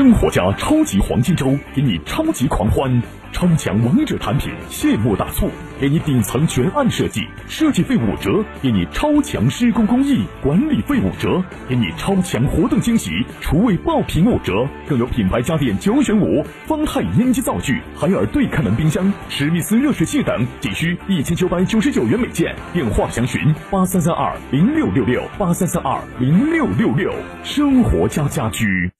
生活家超级黄金周，给你超级狂欢！超强王者产品谢幕大促，给你顶层全案设计，设计费五折；给你超强施工工艺，管理费五折；给你超强活动惊喜，厨卫爆品五折，更有品牌家电九选五，方太烟机灶具，海尔对开门冰箱，史密斯热水器等，仅需一千九百九十九元每件。电话详询八三三二零六六六八三三二零六六六。生活家家居。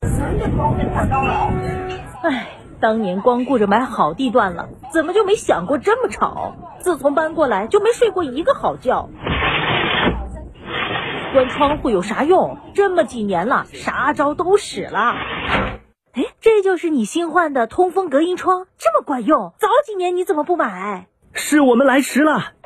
唉。当年光顾着买好地段了，怎么就没想过这么吵？自从搬过来就没睡过一个好觉。关窗户有啥用？这么几年了，啥招都使了。哎，这就是你新换的通风隔音窗，这么管用？早几年你怎么不买？是我们来迟了。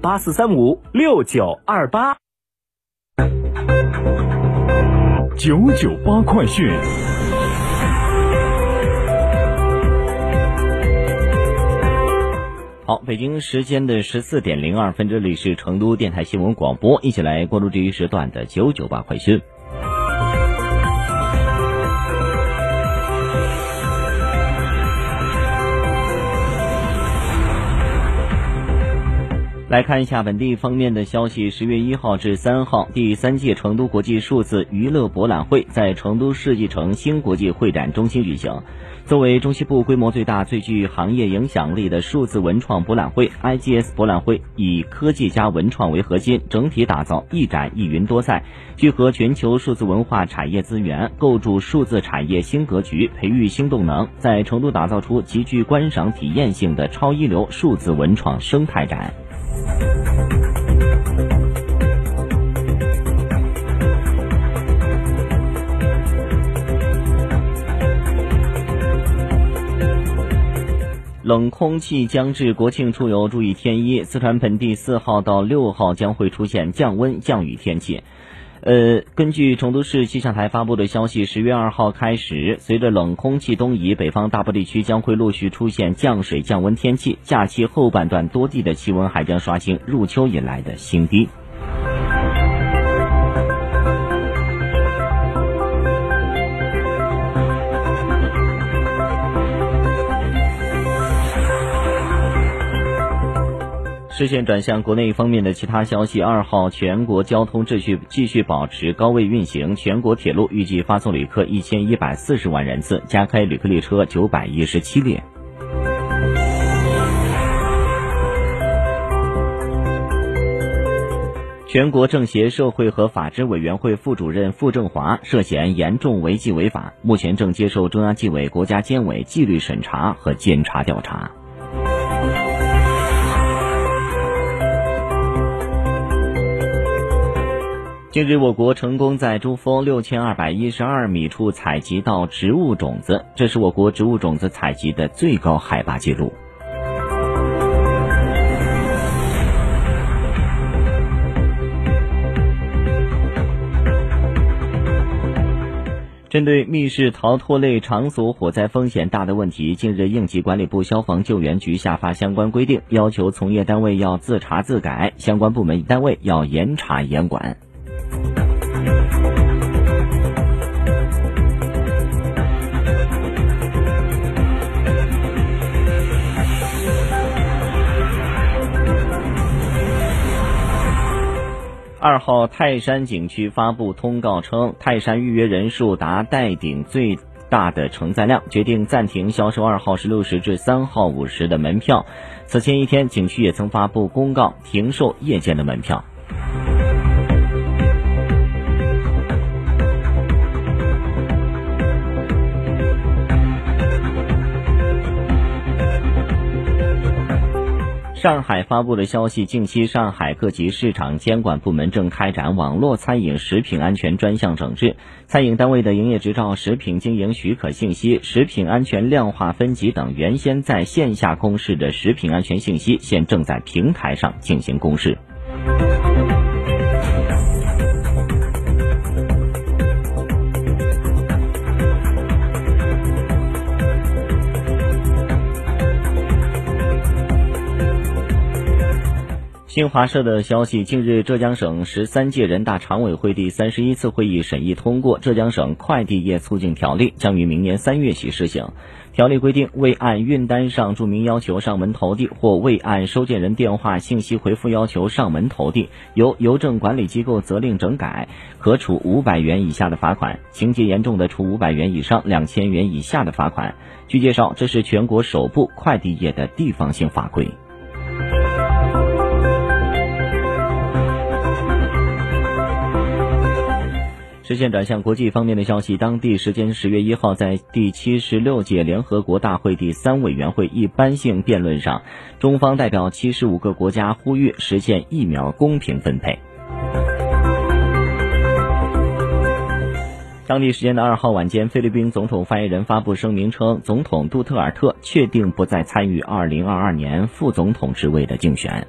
八四三五六九二八，九九八快讯。好，北京时间的十四点零二分，这里是成都电台新闻广播，一起来关注这一时段的九九八快讯。来看一下本地方面的消息。十月一号至三号，第三届成都国际数字娱乐博览会在成都世纪城新国际会展中心举行。作为中西部规模最大、最具行业影响力的数字文创博览会，IGS 博览会以科技加文创为核心，整体打造一展一云多赛，聚合全球数字文化产业资源，构筑数字产业新格局，培育新动能，在成都打造出极具观赏体验性的超一流数字文创生态展。冷空气将至，国庆出游注意添衣。四川盆地四号到六号将会出现降温降雨天气。呃，根据成都市气象台发布的消息，十月二号开始，随着冷空气东移，北方大部地区将会陆续出现降水降温天气。假期后半段，多地的气温还将刷新入秋以来的新低。视线转向国内方面的其他消息。二号，全国交通秩序继续保持高位运行，全国铁路预计发送旅客一千一百四十万人次，加开旅客列车九百一十七列。全国政协社会和法制委员会副主任傅政华涉嫌严重违纪违法，目前正接受中央纪委国家监委纪律审查和监察调查。近日，我国成功在珠峰六千二百一十二米处采集到植物种子，这是我国植物种子采集的最高海拔记录。针对密室逃脱类场所火灾风险大的问题，近日应急管理部消防救援局下发相关规定，要求从业单位要自查自改，相关部门单位要严查严管。二号，泰山景区发布通告称，泰山预约人数达待顶最大的承载量，决定暂停销售二号十六时至三号五时的门票。此前一天，景区也曾发布公告停售夜间的门票。上海发布的消息，近期上海各级市场监管部门正开展网络餐饮食品安全专项整治，餐饮单位的营业执照、食品经营许可信息、食品安全量化分级等原先在线下公示的食品安全信息，现正在平台上进行公示。新华社的消息，近日，浙江省十三届人大常委会第三十一次会议审议通过《浙江省快递业促进条例》，将于明年三月起施行。条例规定，未按运单上注明要求上门投递，或未按收件人电话信息回复要求上门投递，由邮政管理机构责令整改，可处五百元以下的罚款；情节严重的，处五百元以上两千元以下的罚款。据介绍，这是全国首部快递业的地方性法规。视线转向国际方面的消息，当地时间十月一号，在第七十六届联合国大会第三委员会一般性辩论上，中方代表七十五个国家呼吁实现疫苗公平分配。当地时间的二号晚间，菲律宾总统发言人发布声明称，总统杜特尔特确定不再参与二零二二年副总统职位的竞选。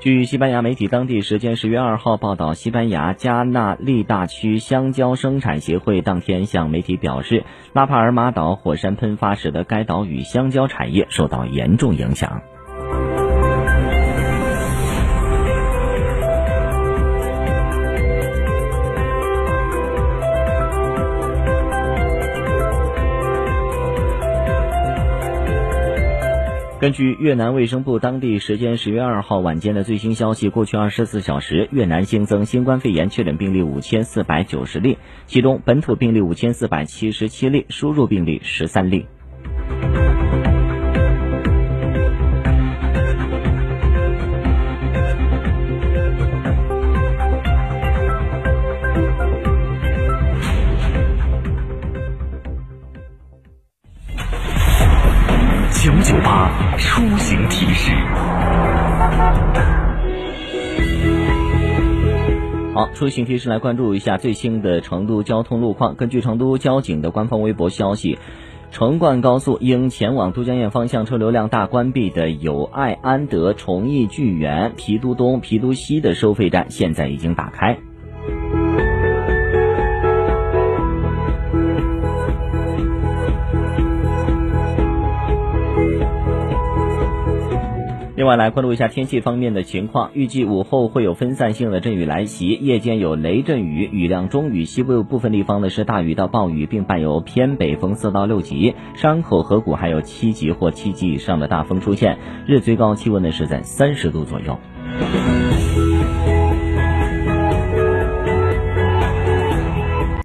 据西班牙媒体当地时间十月二号报道，西班牙加纳利大区香蕉生产协会当天向媒体表示，拉帕尔马岛火山喷发使得该岛屿香蕉产业受到严重影响。根据越南卫生部当地时间十月二号晚间的最新消息，过去二十四小时，越南新增新冠肺炎确诊病例五千四百九十例，其中本土病例五千四百七十七例，输入病例十三例。好，出行提示来关注一下最新的成都交通路况。根据成都交警的官方微博消息，成灌高速因前往都江堰方向车流量大，关闭的友爱、安德、崇义、聚源、郫都东、郫都西的收费站现在已经打开。另外来关注一下天气方面的情况，预计午后会有分散性的阵雨来袭，夜间有雷阵雨，雨量中雨，西部部分地方呢是大雨到暴雨，并伴有偏北风四到六级，山口河谷还有七级或七级以上的大风出现，日最高气温呢是在三十度左右。